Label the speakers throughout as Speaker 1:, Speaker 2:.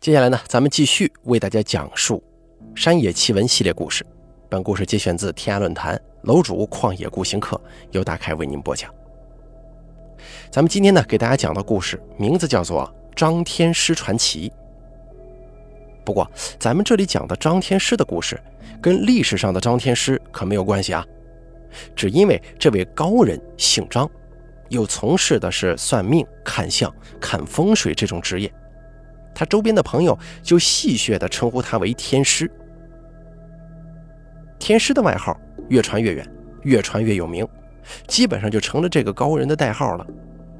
Speaker 1: 接下来呢，咱们继续为大家讲述山野奇闻系列故事。本故事节选自天涯论坛楼主旷野孤行客，由大开为您播讲。咱们今天呢，给大家讲的故事名字叫做《张天师传奇》。不过，咱们这里讲的张天师的故事，跟历史上的张天师可没有关系啊。只因为这位高人姓张，又从事的是算命、看相、看风水这种职业。他周边的朋友就戏谑地称呼他为天师。天师的外号越传越远，越传越有名，基本上就成了这个高人的代号了。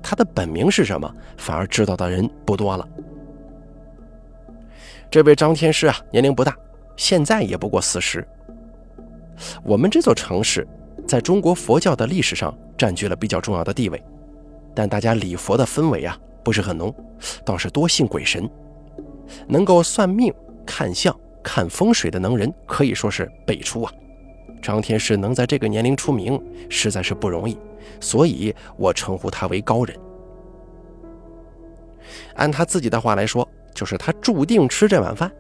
Speaker 1: 他的本名是什么，反而知道的人不多了。这位张天师啊，年龄不大，现在也不过四十。我们这座城市在中国佛教的历史上占据了比较重要的地位，但大家礼佛的氛围啊不是很浓，倒是多信鬼神。能够算命、看相、看风水的能人可以说是辈出啊！张天师能在这个年龄出名，实在是不容易，所以我称呼他为高人。按他自己的话来说，就是他注定吃这碗饭。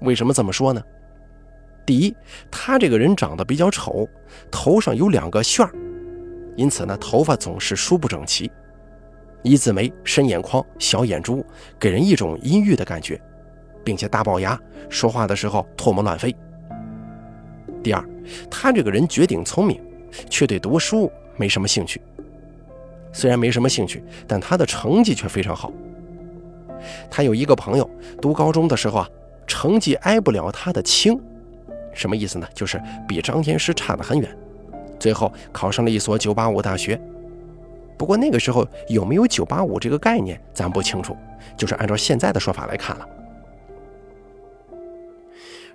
Speaker 1: 为什么这么说呢？第一，他这个人长得比较丑，头上有两个旋儿，因此呢，头发总是梳不整齐。一字眉、深眼眶、小眼珠，给人一种阴郁的感觉，并且大龅牙，说话的时候唾沫乱飞。第二，他这个人绝顶聪明，却对读书没什么兴趣。虽然没什么兴趣，但他的成绩却非常好。他有一个朋友，读高中的时候啊，成绩挨不了他的清，什么意思呢？就是比张天师差得很远，最后考上了一所985大学。不过那个时候有没有“九八五”这个概念，咱不清楚。就是按照现在的说法来看了。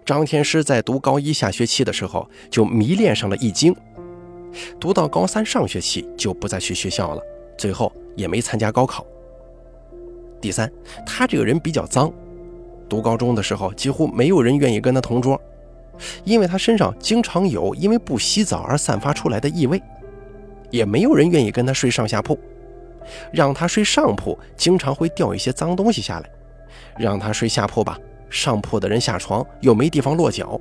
Speaker 1: 张天师在读高一下学期的时候就迷恋上了易经，读到高三上学期就不再去学校了，最后也没参加高考。第三，他这个人比较脏，读高中的时候几乎没有人愿意跟他同桌，因为他身上经常有因为不洗澡而散发出来的异味。也没有人愿意跟他睡上下铺，让他睡上铺，经常会掉一些脏东西下来；让他睡下铺吧，上铺的人下床又没地方落脚。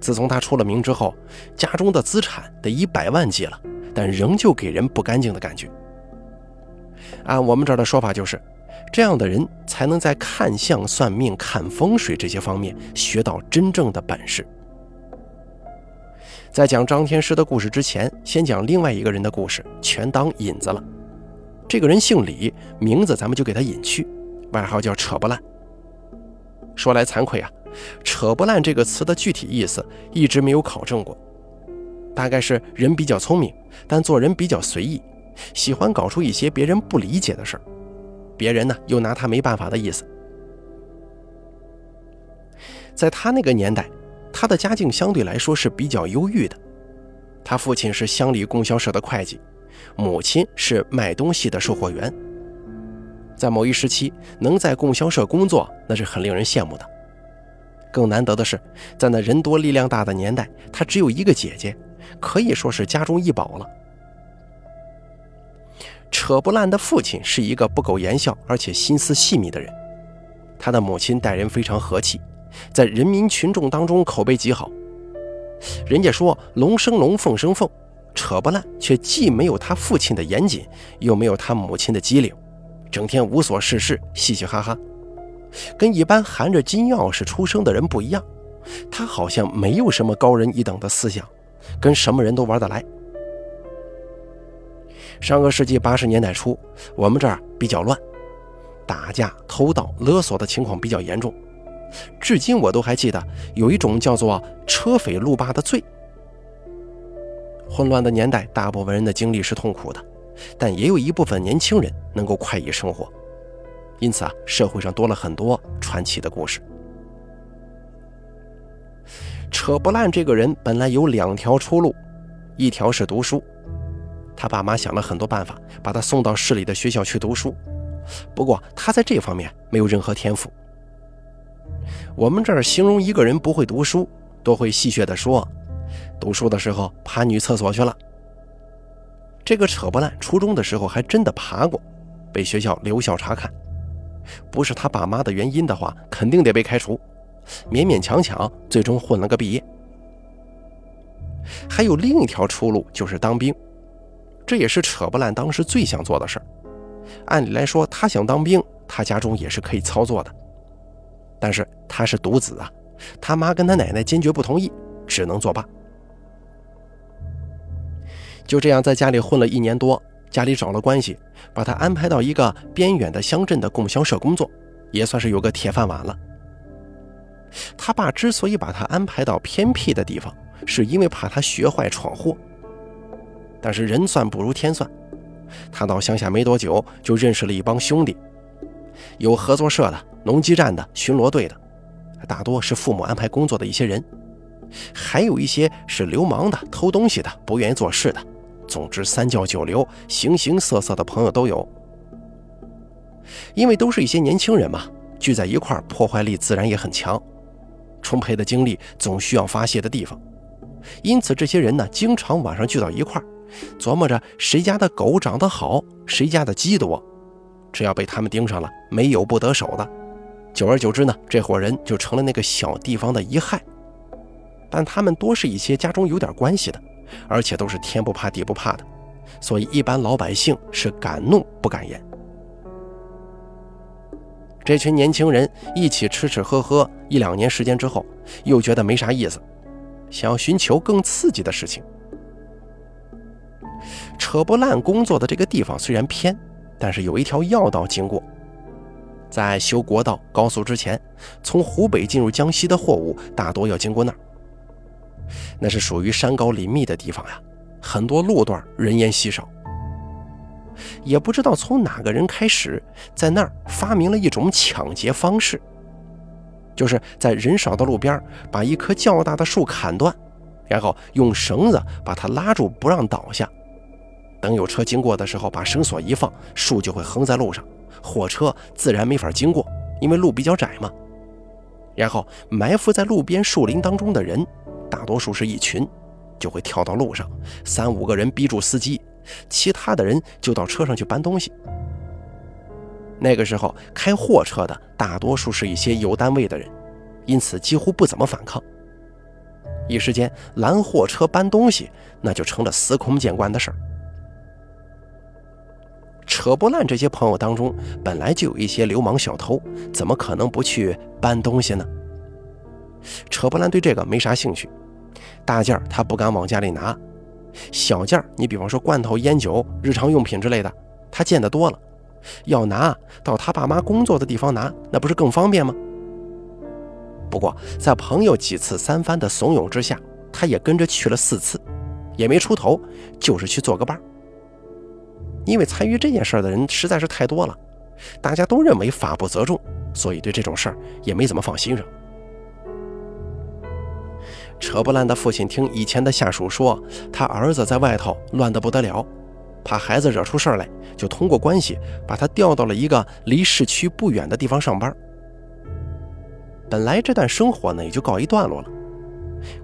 Speaker 1: 自从他出了名之后，家中的资产得一百万计了，但仍旧给人不干净的感觉。按我们这儿的说法，就是这样的人才能在看相、算命、看风水这些方面学到真正的本事。在讲张天师的故事之前，先讲另外一个人的故事，全当引子了。这个人姓李，名字咱们就给他隐去，外号叫扯不烂。说来惭愧啊，扯不烂这个词的具体意思一直没有考证过，大概是人比较聪明，但做人比较随意，喜欢搞出一些别人不理解的事儿，别人呢又拿他没办法的意思。在他那个年代。他的家境相对来说是比较优裕的，他父亲是乡里供销社的会计，母亲是卖东西的售货员。在某一时期，能在供销社工作，那是很令人羡慕的。更难得的是，在那人多力量大的年代，他只有一个姐姐，可以说是家中一宝了。扯不烂的父亲是一个不苟言笑而且心思细密的人，他的母亲待人非常和气。在人民群众当中口碑极好，人家说龙生龙，凤生凤，扯不烂，却既没有他父亲的严谨，又没有他母亲的机灵，整天无所事事，嘻嘻哈哈，跟一般含着金钥匙出生的人不一样。他好像没有什么高人一等的思想，跟什么人都玩得来。上个世纪八十年代初，我们这儿比较乱，打架、偷盗、勒索的情况比较严重。至今我都还记得有一种叫做“车匪路霸”的罪。混乱的年代，大部分人的经历是痛苦的，但也有一部分年轻人能够快意生活。因此啊，社会上多了很多传奇的故事。扯不烂这个人本来有两条出路，一条是读书，他爸妈想了很多办法，把他送到市里的学校去读书。不过他在这方面没有任何天赋。我们这儿形容一个人不会读书，都会戏谑地说：“读书的时候爬女厕所去了。”这个扯不烂，初中的时候还真的爬过，被学校留校察看。不是他爸妈的原因的话，肯定得被开除。勉勉强强，最终混了个毕业。还有另一条出路，就是当兵。这也是扯不烂当时最想做的事儿。按理来说，他想当兵，他家中也是可以操作的。但是他是独子啊，他妈跟他奶奶坚决不同意，只能作罢。就这样，在家里混了一年多，家里找了关系，把他安排到一个边远的乡镇的供销社工作，也算是有个铁饭碗了。他爸之所以把他安排到偏僻的地方，是因为怕他学坏闯祸。但是人算不如天算，他到乡下没多久，就认识了一帮兄弟，有合作社的、农机站的、巡逻队的，大多是父母安排工作的一些人，还有一些是流氓的、偷东西的、不愿意做事的。总之，三教九流、形形色色的朋友都有。因为都是一些年轻人嘛，聚在一块儿，破坏力自然也很强，充沛的精力总需要发泄的地方，因此这些人呢，经常晚上聚到一块儿。琢磨着谁家的狗长得好，谁家的鸡多，只要被他们盯上了，没有不得手的。久而久之呢，这伙人就成了那个小地方的一害。但他们多是一些家中有点关系的，而且都是天不怕地不怕的，所以一般老百姓是敢怒不敢言。这群年轻人一起吃吃喝喝一两年时间之后，又觉得没啥意思，想要寻求更刺激的事情。扯不烂工作的这个地方虽然偏，但是有一条要道经过。在修国道、高速之前，从湖北进入江西的货物大多要经过那儿。那是属于山高林密的地方呀，很多路段人烟稀少。也不知道从哪个人开始，在那儿发明了一种抢劫方式，就是在人少的路边把一棵较大的树砍断，然后用绳子把它拉住，不让倒下。等有车经过的时候，把绳索一放，树就会横在路上，货车自然没法经过，因为路比较窄嘛。然后埋伏在路边树林当中的人，大多数是一群，就会跳到路上，三五个人逼住司机，其他的人就到车上去搬东西。那个时候开货车的大多数是一些有单位的人，因此几乎不怎么反抗。一时间拦货车搬东西，那就成了司空见惯的事儿。扯不烂这些朋友当中，本来就有一些流氓小偷，怎么可能不去搬东西呢？扯不烂对这个没啥兴趣，大件他不敢往家里拿，小件你比方说罐头、烟酒、日常用品之类的，他见得多了，要拿到他爸妈工作的地方拿，那不是更方便吗？不过在朋友几次三番的怂恿之下，他也跟着去了四次，也没出头，就是去做个伴儿。因为参与这件事的人实在是太多了，大家都认为法不责众，所以对这种事儿也没怎么放心上。扯不烂的父亲听以前的下属说，他儿子在外头乱得不得了，怕孩子惹出事来，就通过关系把他调到了一个离市区不远的地方上班。本来这段生活呢也就告一段落了，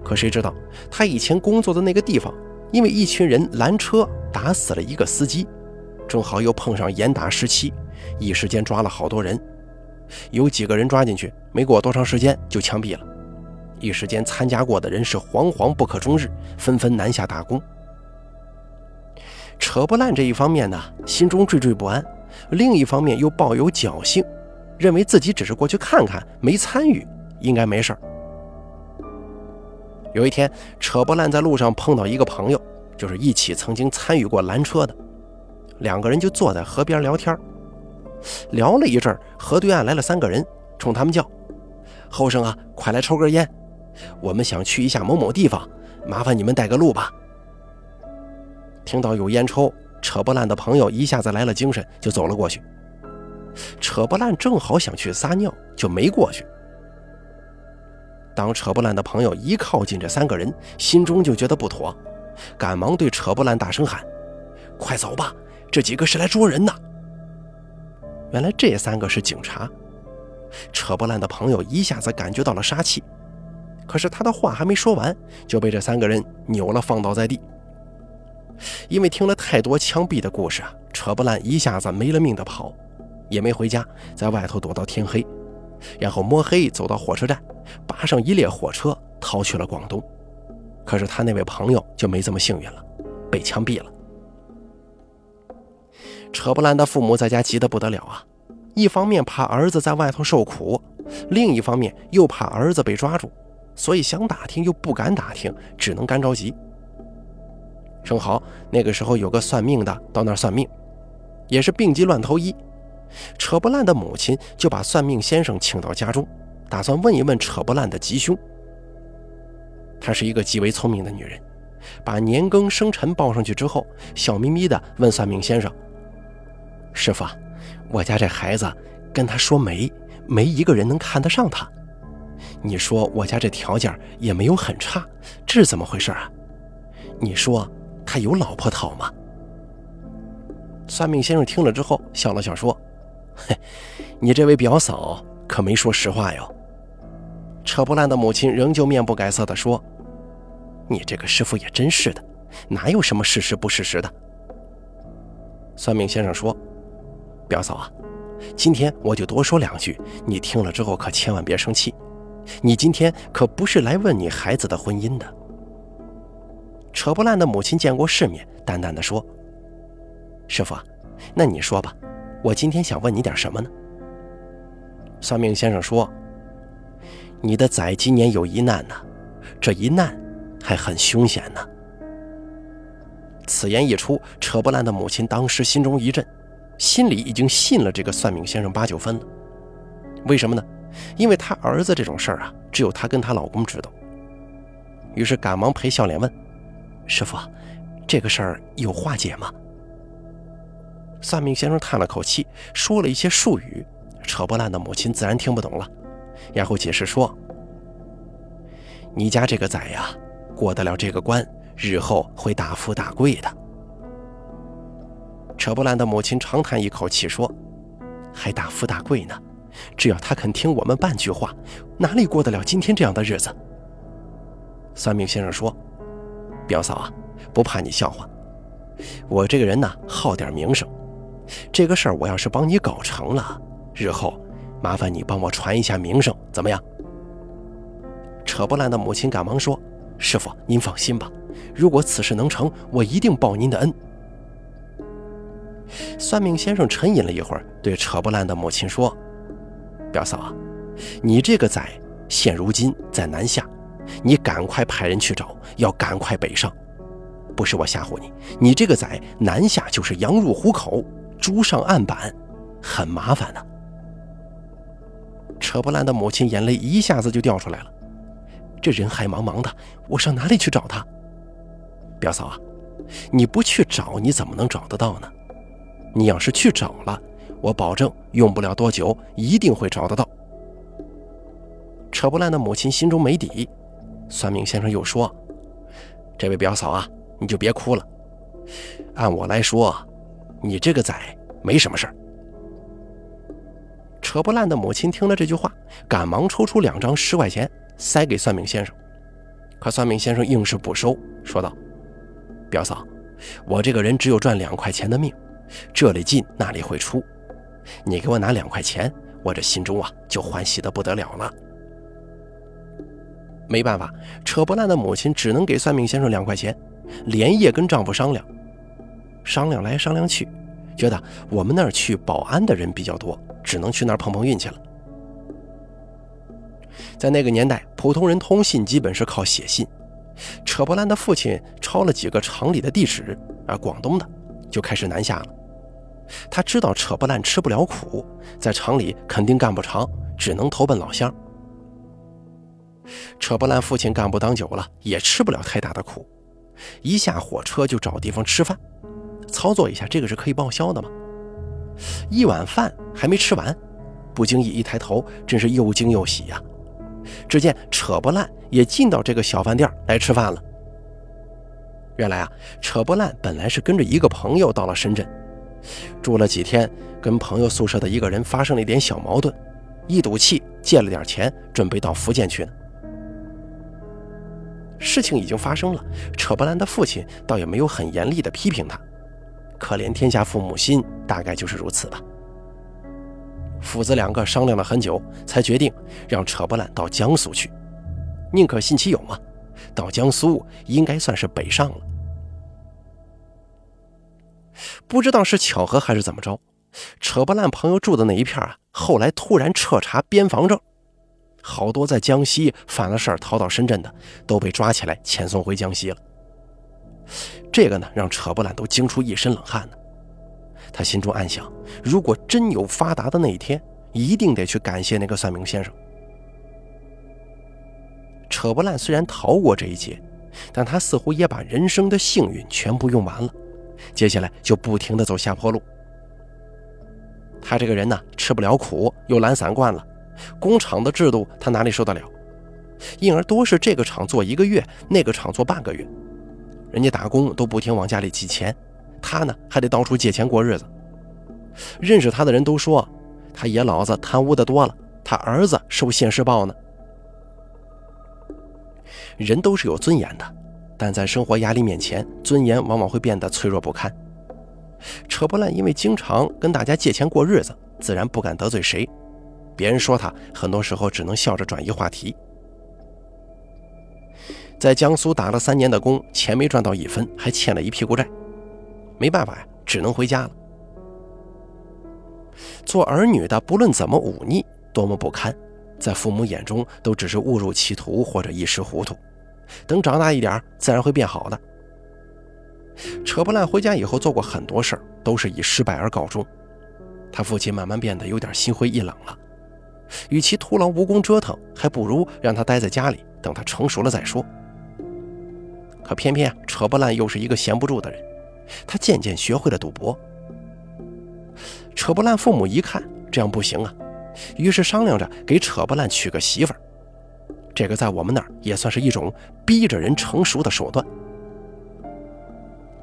Speaker 1: 可谁知道他以前工作的那个地方，因为一群人拦车打死了一个司机。正好又碰上严打时期，一时间抓了好多人，有几个人抓进去，没过多长时间就枪毙了。一时间参加过的人是惶惶不可终日，纷纷南下打工。扯不烂这一方面呢，心中惴惴不安；另一方面又抱有侥幸，认为自己只是过去看看，没参与，应该没事有一天，扯不烂在路上碰到一个朋友，就是一起曾经参与过拦车的。两个人就坐在河边聊天，聊了一阵河对岸来了三个人，冲他们叫：“后生啊，快来抽根烟，我们想去一下某某地方，麻烦你们带个路吧。”听到有烟抽，扯不烂的朋友一下子来了精神，就走了过去。扯不烂正好想去撒尿，就没过去。当扯不烂的朋友一靠近这三个人，心中就觉得不妥，赶忙对扯不烂大声喊：“快走吧！”这几个是来捉人的。原来这三个是警察。扯不烂的朋友一下子感觉到了杀气，可是他的话还没说完，就被这三个人扭了，放倒在地。因为听了太多枪毙的故事啊，扯不烂一下子没了命的跑，也没回家，在外头躲到天黑，然后摸黑走到火车站，扒上一列火车逃去了广东。可是他那位朋友就没这么幸运了，被枪毙了。扯不烂的父母在家急得不得了啊！一方面怕儿子在外头受苦，另一方面又怕儿子被抓住，所以想打听又不敢打听，只能干着急。正好那个时候有个算命的到那儿算命，也是病急乱投医。扯不烂的母亲就把算命先生请到家中，打算问一问扯不烂的吉凶。她是一个极为聪明的女人，把年庚生辰报上去之后，笑眯眯地问算命先生：“师傅，我家这孩子跟他说没，没一个人能看得上他。你说我家这条件也没有很差，这是怎么回事啊？你说他有老婆讨吗？”算命先生听了之后笑了笑说。嘿，你这位表嫂可没说实话哟。扯不烂的母亲仍旧面不改色地说：“你这个师傅也真是的，哪有什么事实不事实的？”算命先生说：“表嫂啊，今天我就多说两句，你听了之后可千万别生气。你今天可不是来问你孩子的婚姻的。”扯不烂的母亲见过世面，淡淡的说：“师傅，那你说吧。”我今天想问你点什么呢？算命先生说：“你的崽今年有一难呢，这一难还很凶险呢。”此言一出，扯不烂的母亲当时心中一震，心里已经信了这个算命先生八九分了。为什么呢？因为他儿子这种事儿啊，只有他跟他老公知道。于是赶忙陪笑脸问：“师傅，这个事儿有化解吗？”算命先生叹了口气，说了一些术语，扯不烂的母亲自然听不懂了，然后解释说：“你家这个崽呀，过得了这个关，日后会大富大贵的。”扯不烂的母亲长叹一口气说：“还大富大贵呢？只要他肯听我们半句话，哪里过得了今天这样的日子？”算命先生说：“表嫂啊，不怕你笑话，我这个人呢，好点名声。”这个事儿我要是帮你搞成了，日后麻烦你帮我传一下名声，怎么样？扯不烂的母亲赶忙说：“师傅，您放心吧，如果此事能成，我一定报您的恩。”算命先生沉吟了一会儿，对扯不烂的母亲说：“表嫂啊，你这个崽现如今在南下，你赶快派人去找，要赶快北上。不是我吓唬你，你这个崽南下就是羊入虎口。”猪上案板，很麻烦的。扯不烂的母亲眼泪一下子就掉出来了。这人海茫茫的，我上哪里去找他？表嫂啊，你不去找，你怎么能找得到呢？你要是去找了，我保证用不了多久，一定会找得到。扯不烂的母亲心中没底。算命先生又说：“这位表嫂啊，你就别哭了。按我来说。”你这个崽没什么事儿。扯不烂的母亲听了这句话，赶忙抽出两张十块钱塞给算命先生，可算命先生硬是不收，说道：“表嫂，我这个人只有赚两块钱的命，这里进那里会出，你给我拿两块钱，我这心中啊就欢喜的不得了了。”没办法，扯不烂的母亲只能给算命先生两块钱，连夜跟丈夫商量。商量来商量去，觉得我们那儿去保安的人比较多，只能去那儿碰碰运气了。在那个年代，普通人通信基本是靠写信。扯不烂的父亲抄了几个厂里的地址，啊，广东的，就开始南下了。他知道扯不烂吃不了苦，在厂里肯定干不长，只能投奔老乡。扯不烂父亲干部当久了，也吃不了太大的苦，一下火车就找地方吃饭。操作一下，这个是可以报销的吗？一碗饭还没吃完，不经意一抬头，真是又惊又喜呀！只见扯不烂也进到这个小饭店来吃饭了。原来啊，扯不烂本来是跟着一个朋友到了深圳，住了几天，跟朋友宿舍的一个人发生了一点小矛盾，一赌气借了点钱，准备到福建去呢。事情已经发生了，扯不烂的父亲倒也没有很严厉的批评他。可怜天下父母心，大概就是如此吧。父子两个商量了很久，才决定让扯不烂到江苏去。宁可信其有嘛，到江苏应该算是北上了。不知道是巧合还是怎么着，扯不烂朋友住的那一片啊，后来突然彻查边防证，好多在江西犯了事儿逃到深圳的都被抓起来遣送回江西了。这个呢，让扯不烂都惊出一身冷汗呢。他心中暗想：如果真有发达的那一天，一定得去感谢那个算命先生。扯不烂虽然逃过这一劫，但他似乎也把人生的幸运全部用完了。接下来就不停地走下坡路。他这个人呢，吃不了苦，又懒散惯了，工厂的制度他哪里受得了？因而多是这个厂做一个月，那个厂做半个月。人家打工都不停往家里寄钱，他呢还得到处借钱过日子。认识他的人都说，他爷老子贪污的多了，他儿子受现世报呢。人都是有尊严的。但在生活压力面前，尊严往往会变得脆弱不堪。扯不烂因为经常跟大家借钱过日子，自然不敢得罪谁。别人说他，很多时候只能笑着转移话题。在江苏打了三年的工，钱没赚到一分，还欠了一屁股债，没办法呀，只能回家了。做儿女的，不论怎么忤逆，多么不堪，在父母眼中都只是误入歧途或者一时糊涂。等长大一点，自然会变好的。扯不烂回家以后做过很多事儿，都是以失败而告终。他父亲慢慢变得有点心灰意冷了。与其徒劳无功折腾，还不如让他待在家里，等他成熟了再说。可偏偏扯不烂又是一个闲不住的人，他渐渐学会了赌博。扯不烂父母一看这样不行啊，于是商量着给扯不烂娶个媳妇儿。这个在我们那儿也算是一种逼着人成熟的手段。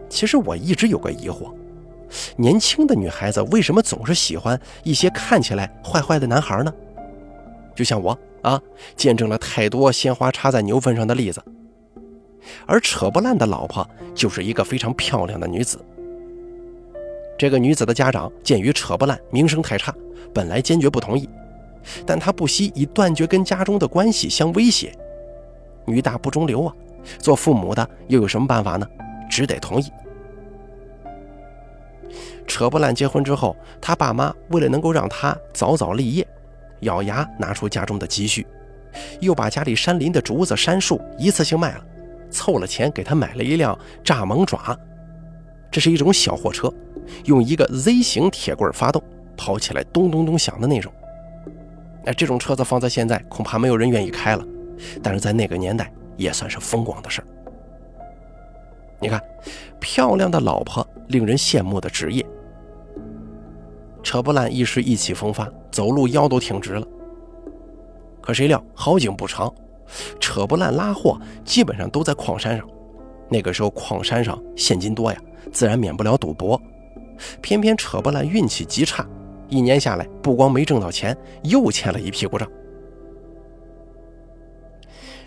Speaker 1: 其实我一直有个疑惑：年轻的女孩子为什么总是喜欢一些看起来坏坏的男孩呢？就像我啊，见证了太多鲜花插在牛粪上的例子。而扯不烂的老婆就是一个非常漂亮的女子。这个女子的家长鉴于扯不烂名声太差，本来坚决不同意。但他不惜以断绝跟家中的关系相威胁，女大不中留啊！做父母的又有什么办法呢？只得同意。扯不烂结婚之后，他爸妈为了能够让他早早立业，咬牙拿出家中的积蓄，又把家里山林的竹子、杉树一次性卖了，凑了钱给他买了一辆蚱蜢爪，这是一种小货车，用一个 Z 型铁棍发动，跑起来咚咚咚响的那种。哎，这种车子放在现在恐怕没有人愿意开了，但是在那个年代也算是风光的事儿。你看，漂亮的老婆，令人羡慕的职业。扯不烂一时意气风发，走路腰都挺直了。可谁料好景不长，扯不烂拉货基本上都在矿山上。那个时候矿山上现金多呀，自然免不了赌博。偏偏扯不烂运气极差。一年下来，不光没挣到钱，又欠了一屁股账。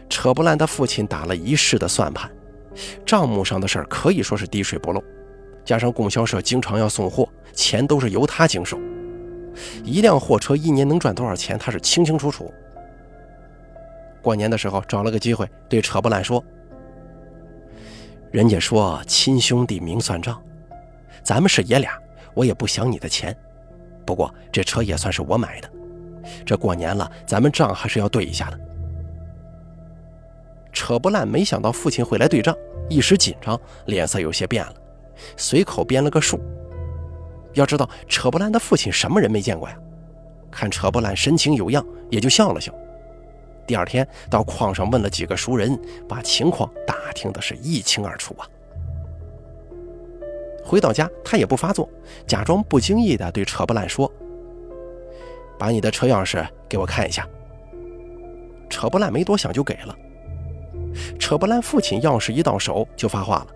Speaker 1: 扯不烂的父亲打了一世的算盘，账目上的事儿可以说是滴水不漏。加上供销社经常要送货，钱都是由他经手。一辆货车一年能赚多少钱，他是清清楚楚。过年的时候，找了个机会对扯不烂说：“人家说亲兄弟明算账，咱们是爷俩，我也不想你的钱。”不过这车也算是我买的，这过年了，咱们账还是要对一下的。扯不烂，没想到父亲会来对账，一时紧张，脸色有些变了，随口编了个数。要知道，扯不烂的父亲什么人没见过呀？看扯不烂神情有样，也就笑了笑。第二天到矿上问了几个熟人，把情况打听的是一清二楚啊。回到家，他也不发作，假装不经意地对扯不烂说：“把你的车钥匙给我看一下。”扯不烂没多想就给了。扯不烂父亲钥匙一到手就发话了：“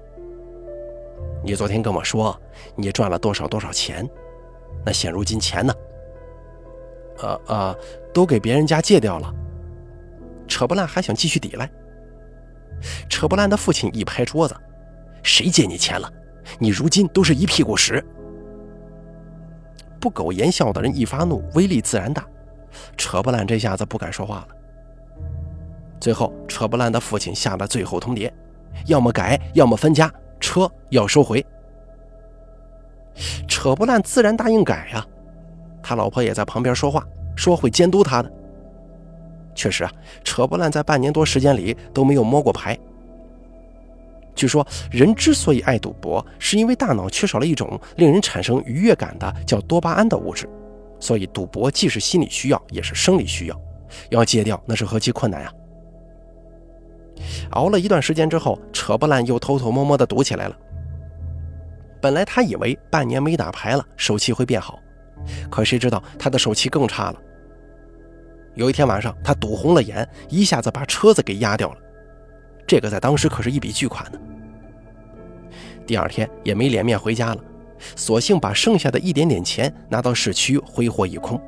Speaker 1: 你昨天跟我说你赚了多少多少钱，那现如今钱呢？”“呃呃，都给别人家借掉了。”扯不烂还想继续抵赖。扯不烂的父亲一拍桌子：“谁借你钱了？”你如今都是一屁股屎，不苟言笑的人一发怒，威力自然大。扯不烂这下子不敢说话了。最后，扯不烂的父亲下了最后通牒：要么改，要么分家，车要收回。扯不烂自然答应改呀。他老婆也在旁边说话，说会监督他的。确实啊，扯不烂在半年多时间里都没有摸过牌。据说，人之所以爱赌博，是因为大脑缺少了一种令人产生愉悦感的叫多巴胺的物质，所以赌博既是心理需要，也是生理需要。要戒掉，那是何其困难呀！熬了一段时间之后，扯不烂又偷偷摸摸的赌起来了。本来他以为半年没打牌了，手气会变好，可谁知道他的手气更差了。有一天晚上，他赌红了眼，一下子把车子给压掉了。这个在当时可是一笔巨款呢。第二天也没脸面回家了，索性把剩下的一点点钱拿到市区挥霍一空。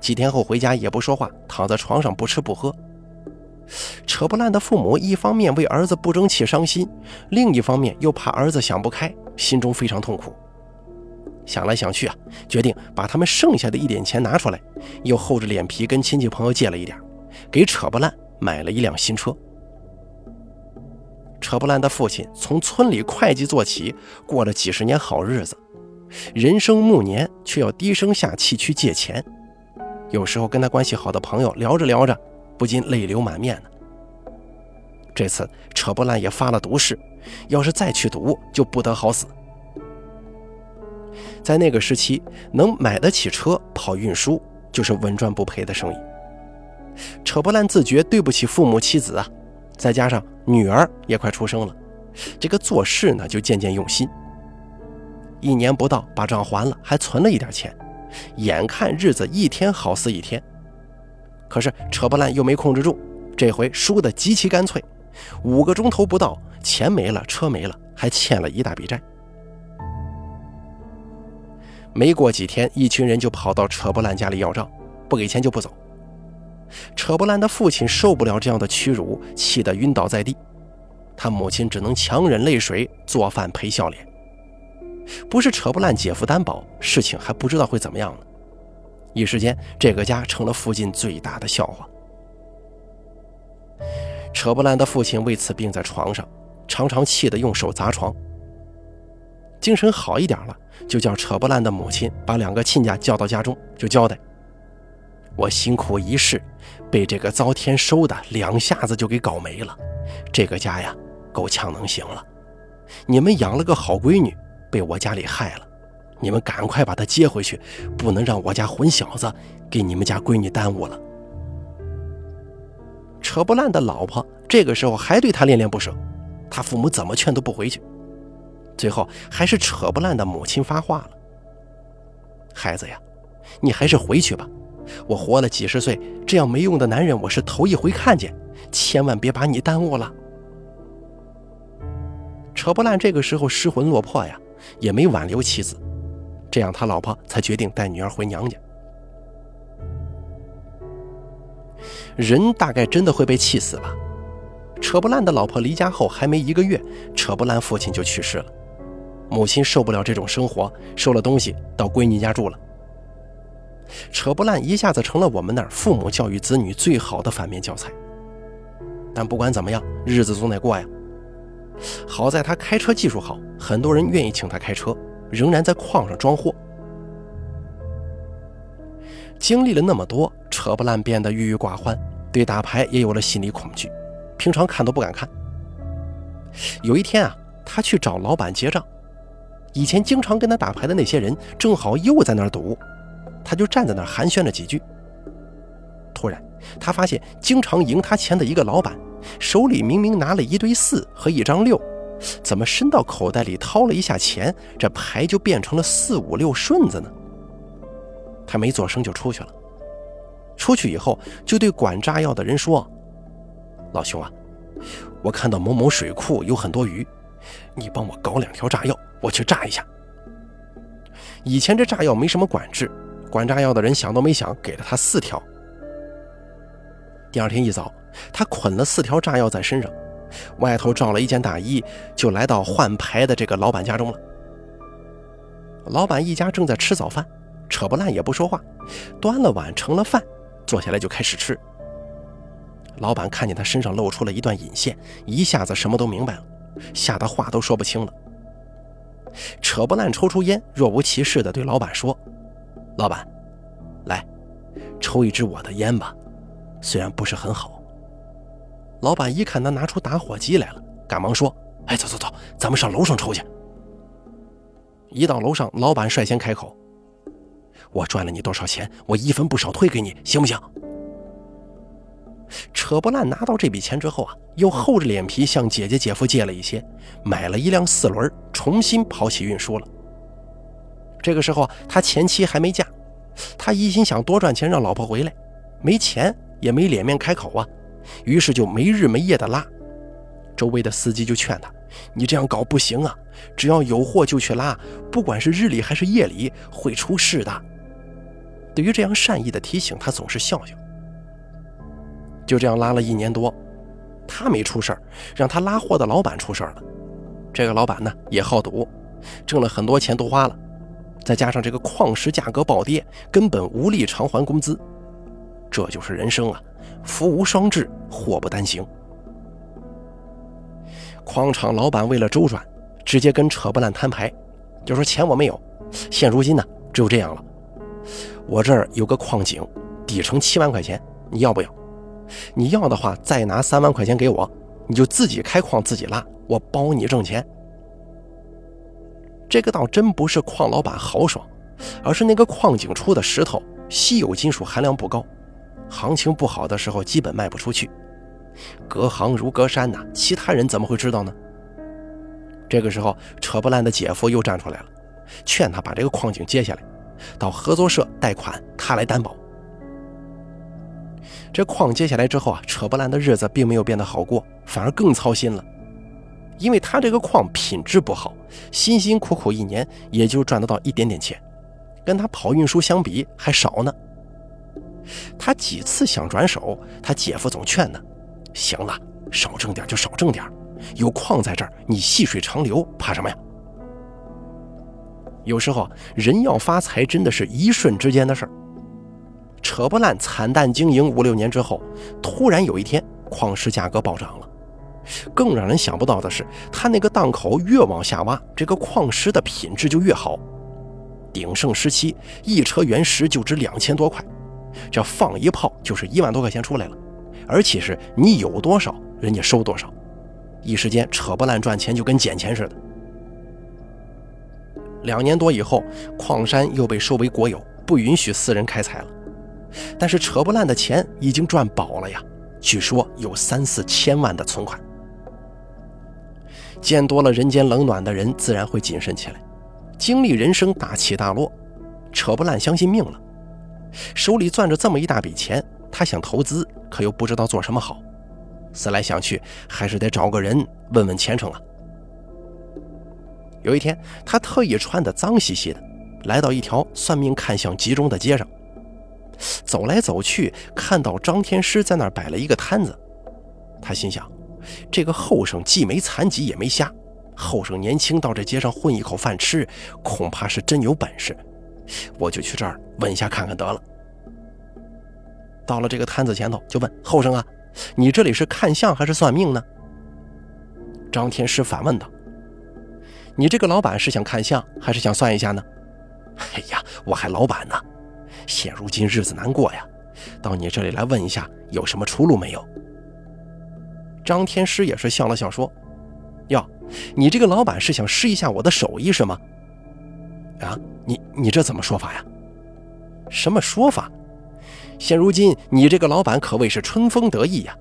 Speaker 1: 几天后回家也不说话，躺在床上不吃不喝。扯不烂的父母一方面为儿子不争气伤心，另一方面又怕儿子想不开，心中非常痛苦。想来想去啊，决定把他们剩下的一点钱拿出来，又厚着脸皮跟亲戚朋友借了一点，给扯不烂。买了一辆新车，扯不烂的父亲从村里会计做起，过了几十年好日子，人生暮年却要低声下气去借钱，有时候跟他关系好的朋友聊着聊着，不禁泪流满面呢。这次扯不烂也发了毒誓，要是再去赌，就不得好死。在那个时期，能买得起车跑运输，就是稳赚不赔的生意。扯不烂自觉对不起父母妻子啊，再加上女儿也快出生了，这个做事呢就渐渐用心。一年不到把账还了，还存了一点钱，眼看日子一天好似一天。可是扯不烂又没控制住，这回输得极其干脆，五个钟头不到，钱没了，车没了，还欠了一大笔债。没过几天，一群人就跑到扯不烂家里要账，不给钱就不走。扯不烂的父亲受不了这样的屈辱，气得晕倒在地。他母亲只能强忍泪水做饭赔笑脸。不是扯不烂姐夫担保，事情还不知道会怎么样呢。一时间，这个家成了附近最大的笑话。扯不烂的父亲为此病在床上，常常气得用手砸床。精神好一点了，就叫扯不烂的母亲把两个亲家叫到家中，就交代。我辛苦一世，被这个遭天收的两下子就给搞没了。这个家呀，够呛能行了。你们养了个好闺女，被我家里害了。你们赶快把她接回去，不能让我家混小子给你们家闺女耽误了。扯不烂的老婆这个时候还对他恋恋不舍，他父母怎么劝都不回去。最后还是扯不烂的母亲发话了：“孩子呀，你还是回去吧。”我活了几十岁，这样没用的男人我是头一回看见，千万别把你耽误了。扯不烂这个时候失魂落魄呀，也没挽留妻子，这样他老婆才决定带女儿回娘家。人大概真的会被气死吧？扯不烂的老婆离家后还没一个月，扯不烂父亲就去世了，母亲受不了这种生活，收了东西到闺女家住了。扯不烂一下子成了我们那儿父母教育子女最好的反面教材。但不管怎么样，日子总得过呀。好在他开车技术好，很多人愿意请他开车，仍然在矿上装货。经历了那么多，扯不烂变得郁郁寡欢，对打牌也有了心理恐惧，平常看都不敢看。有一天啊，他去找老板结账，以前经常跟他打牌的那些人正好又在那儿赌。他就站在那儿寒暄了几句。突然，他发现经常赢他钱的一个老板，手里明明拿了一堆四和一张六，怎么伸到口袋里掏了一下钱，这牌就变成了四五六顺子呢？他没做声就出去了。出去以后，就对管炸药的人说：“老兄啊，我看到某某水库有很多鱼，你帮我搞两条炸药，我去炸一下。”以前这炸药没什么管制。管炸药的人想都没想，给了他四条。第二天一早，他捆了四条炸药在身上，外头罩了一件大衣，就来到换牌的这个老板家中了。老板一家正在吃早饭，扯不烂也不说话，端了碗盛了饭，坐下来就开始吃。老板看见他身上露出了一段引线，一下子什么都明白了，吓得话都说不清了。扯不烂抽出烟，若无其事地对老板说：“老板，来，抽一支我的烟吧，虽然不是很好。”老板一看他拿出打火机来了，赶忙说：“哎，走走走，咱们上楼上抽去。”一到楼上，老板率先开口：“我赚了你多少钱，我一分不少退给你，行不行？”扯不烂拿到这笔钱之后啊，又厚着脸皮向姐姐姐夫借了一些，买了一辆四轮，重新跑起运输了。这个时候他前妻还没嫁，他一心想多赚钱让老婆回来，没钱也没脸面开口啊，于是就没日没夜的拉。周围的司机就劝他：“你这样搞不行啊，只要有货就去拉，不管是日里还是夜里，会出事的。”对于这样善意的提醒，他总是笑笑。就这样拉了一年多，他没出事让他拉货的老板出事了。这个老板呢也好赌，挣了很多钱都花了，再加上这个矿石价格暴跌，根本无力偿还工资。这就是人生啊，福无双至，祸不单行。矿场老板为了周转，直接跟扯不烂摊牌，就说钱我没有，现如今呢只有这样了。我这儿有个矿井，底成七万块钱，你要不要？你要的话，再拿三万块钱给我，你就自己开矿自己拉，我包你挣钱。这个倒真不是矿老板豪爽，而是那个矿井出的石头稀有金属含量不高，行情不好的时候基本卖不出去，隔行如隔山呐，其他人怎么会知道呢？这个时候，扯不烂的姐夫又站出来了，劝他把这个矿井接下来，到合作社贷款，他来担保。这矿接下来之后啊，扯不烂的日子并没有变得好过，反而更操心了。因为他这个矿品质不好，辛辛苦苦一年也就赚得到一点点钱，跟他跑运输相比还少呢。他几次想转手，他姐夫总劝他：“行了，少挣点就少挣点，有矿在这儿，你细水长流，怕什么呀？”有时候人要发财，真的是一瞬之间的事儿。扯不烂，惨淡经营五六年之后，突然有一天，矿石价格暴涨了。更让人想不到的是，他那个档口越往下挖，这个矿石的品质就越好。鼎盛时期，一车原石就值两千多块，这放一炮就是一万多块钱出来了，而且是你有多少，人家收多少。一时间，扯不烂赚钱就跟捡钱似的。两年多以后，矿山又被收为国有，不允许私人开采了。但是扯不烂的钱已经赚饱了呀，据说有三四千万的存款。见多了人间冷暖的人，自然会谨慎起来。经历人生大起大落，扯不烂相信命了。手里攥着这么一大笔钱，他想投资，可又不知道做什么好。思来想去，还是得找个人问问前程啊。有一天，他特意穿得脏兮兮的，来到一条算命看相集中的街上。走来走去，看到张天师在那儿摆了一个摊子，他心想：这个后生既没残疾也没瞎，后生年轻到这街上混一口饭吃，恐怕是真有本事。我就去这儿问一下看看得了。到了这个摊子前头，就问后生啊：“你这里是看相还是算命呢？”张天师反问道：“你这个老板是想看相还是想算一下呢？”哎呀，我还老板呢。现如今日子难过呀，到你这里来问一下有什么出路没有？张天师也是笑了笑说：“哟，你这个老板是想试一下我的手艺是吗？”啊，你你这怎么说法呀？什么说法？现如今你这个老板可谓是春风得意呀，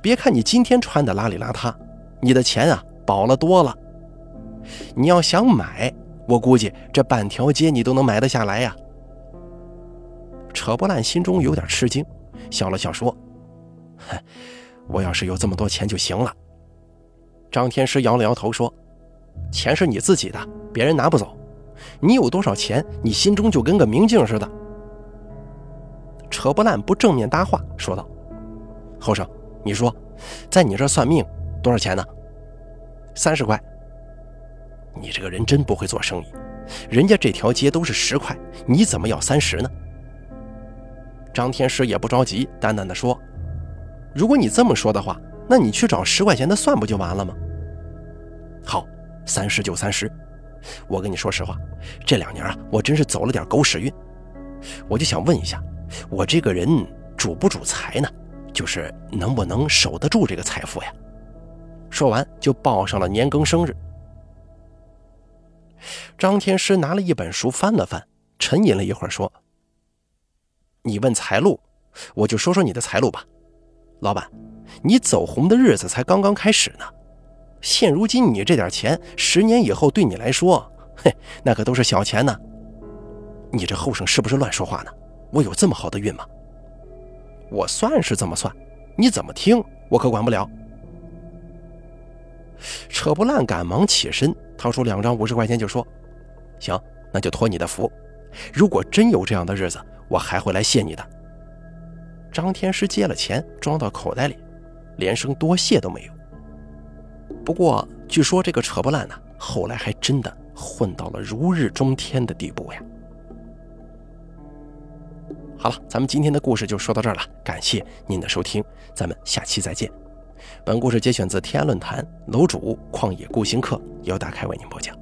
Speaker 1: 别看你今天穿的邋里邋遢，你的钱啊饱了多了。你要想买，我估计这半条街你都能买得下来呀。扯不烂心中有点吃惊，笑了笑说：“哼，我要是有这么多钱就行了。”张天师摇了摇头说：“钱是你自己的，别人拿不走。你有多少钱，你心中就跟个明镜似的。”扯不烂不正面搭话，说道：“后生，你说，在你这算命多少钱呢？”三十块。你这个人真不会做生意，人家这条街都是十块，你怎么要三十呢？张天师也不着急，淡淡的说：“如果你这么说的话，那你去找十块钱的算不就完了吗？”好，三十就三十。我跟你说实话，这两年啊，我真是走了点狗屎运。我就想问一下，我这个人主不主财呢？就是能不能守得住这个财富呀？说完就报上了年庚生日。张天师拿了一本书翻了翻，沉吟了一会儿说：“你问财路，我就说说你的财路吧。老板，你走红的日子才刚刚开始呢。现如今你这点钱，十年以后对你来说，嘿，那可都是小钱呢。你这后生是不是乱说话呢？我有这么好的运吗？我算是这么算，你怎么听我可管不了。”扯不烂赶忙起身，掏出两张五十块钱就说：“行，那就托你的福。如果真有这样的日子，我还会来谢你的。”张天师接了钱，装到口袋里，连声多谢都没有。不过据说这个扯不烂呢，后来还真的混到了如日中天的地步呀。好了，咱们今天的故事就说到这儿了，感谢您的收听，咱们下期再见。本故事节选自天涯论坛，楼主旷野孤行客由大开为您播讲。